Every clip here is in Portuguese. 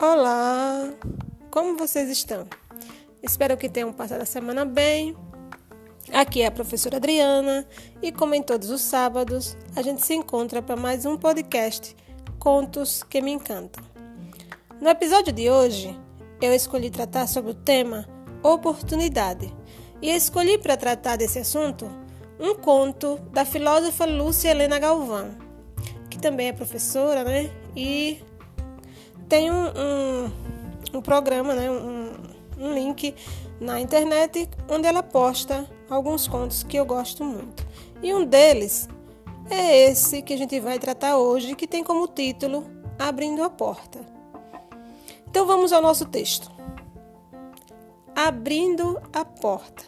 Olá, como vocês estão? Espero que tenham passado a semana bem. Aqui é a professora Adriana e, como em todos os sábados, a gente se encontra para mais um podcast Contos que me encantam. No episódio de hoje, eu escolhi tratar sobre o tema oportunidade e escolhi para tratar desse assunto um conto da filósofa Lúcia Helena Galvão, que também é professora, né? E tem um, um, um programa, né, um, um link na internet onde ela posta alguns contos que eu gosto muito. E um deles é esse que a gente vai tratar hoje, que tem como título Abrindo a Porta. Então vamos ao nosso texto. Abrindo a Porta.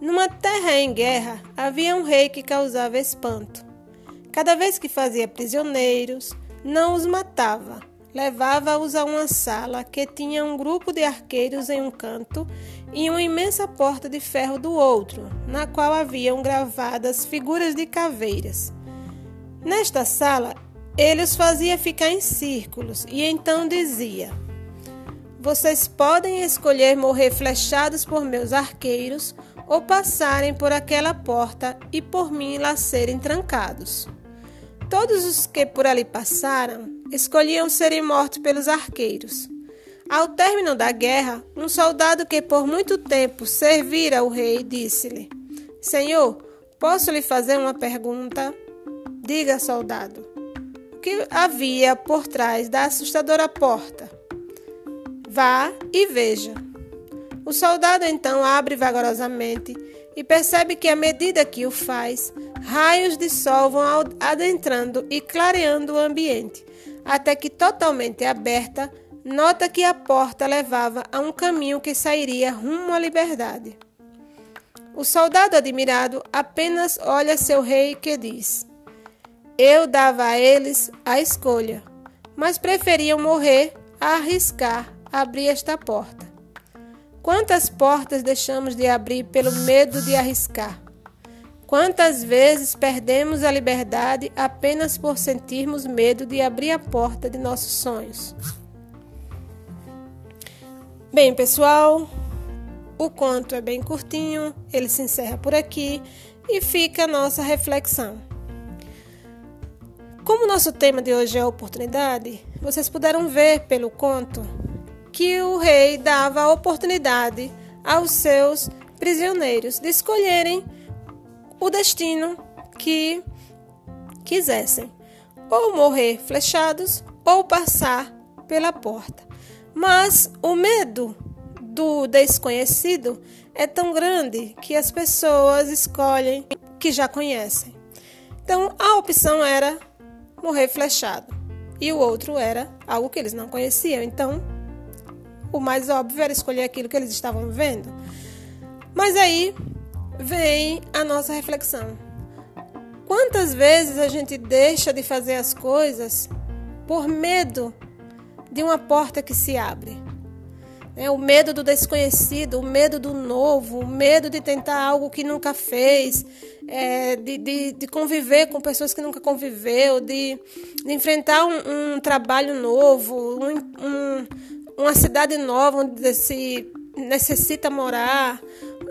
Numa terra em guerra havia um rei que causava espanto. Cada vez que fazia prisioneiros, não os matava levava-os a uma sala que tinha um grupo de arqueiros em um canto e uma imensa porta de ferro do outro, na qual haviam gravadas figuras de caveiras. Nesta sala, ele os fazia ficar em círculos e então dizia: Vocês podem escolher morrer flechados por meus arqueiros ou passarem por aquela porta e por mim lá serem trancados. Todos os que por ali passaram escolhiam serem mortos pelos arqueiros. Ao término da guerra, um soldado que por muito tempo servira o rei disse-lhe: Senhor, posso lhe fazer uma pergunta? Diga, soldado. O que havia por trás da assustadora porta? Vá e veja. O soldado então abre vagarosamente e percebe que, à medida que o faz, raios de sol vão adentrando e clareando o ambiente, até que, totalmente aberta, nota que a porta levava a um caminho que sairia rumo à liberdade. O soldado admirado apenas olha seu rei que diz: Eu dava a eles a escolha, mas preferiam morrer a arriscar abrir esta porta. Quantas portas deixamos de abrir pelo medo de arriscar? Quantas vezes perdemos a liberdade apenas por sentirmos medo de abrir a porta de nossos sonhos? Bem, pessoal, o conto é bem curtinho, ele se encerra por aqui e fica a nossa reflexão. Como nosso tema de hoje é oportunidade, vocês puderam ver pelo conto que o rei dava a oportunidade aos seus prisioneiros de escolherem o destino que quisessem, ou morrer flechados ou passar pela porta. Mas o medo do desconhecido é tão grande que as pessoas escolhem que já conhecem. Então a opção era morrer flechado e o outro era algo que eles não conheciam. Então o mais óbvio era escolher aquilo que eles estavam vendo. Mas aí vem a nossa reflexão. Quantas vezes a gente deixa de fazer as coisas por medo de uma porta que se abre? É, o medo do desconhecido, o medo do novo, o medo de tentar algo que nunca fez, é, de, de, de, conviver com pessoas que nunca conviveu, de, de enfrentar um, um, trabalho novo, um, um, uma cidade nova onde se necessita morar,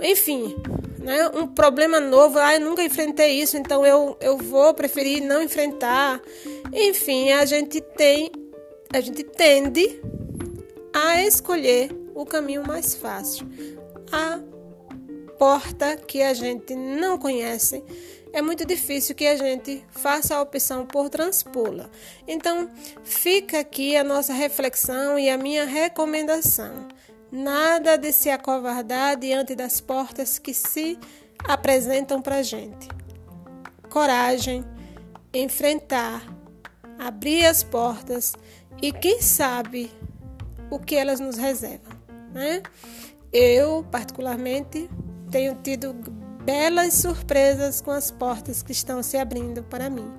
enfim, né? um problema novo. Ah, eu nunca enfrentei isso, então eu, eu vou preferir não enfrentar. Enfim, a gente tem, a gente tende a escolher o caminho mais fácil, a porta que a gente não conhece é muito difícil que a gente faça a opção por transpô-la. Então, fica aqui a nossa reflexão e a minha recomendação. Nada de se acovardar diante das portas que se apresentam para a gente. Coragem, enfrentar, abrir as portas e quem sabe o que elas nos reservam, né? Eu, particularmente, tenho tido belas surpresas com as portas que estão se abrindo para mim.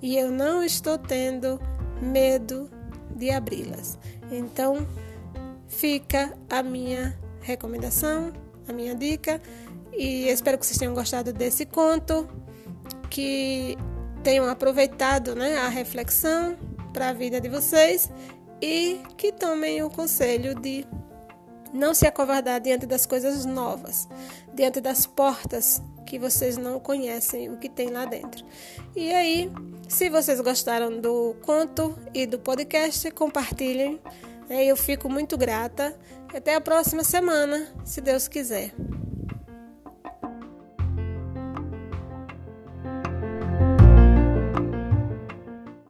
E eu não estou tendo medo de abri-las. Então, fica a minha recomendação, a minha dica. E espero que vocês tenham gostado desse conto, que tenham aproveitado né, a reflexão para a vida de vocês e que tomem o conselho de não se acovardar diante das coisas novas, diante das portas que vocês não conhecem o que tem lá dentro. E aí, se vocês gostaram do conto e do podcast, compartilhem. Eu fico muito grata. Até a próxima semana, se Deus quiser.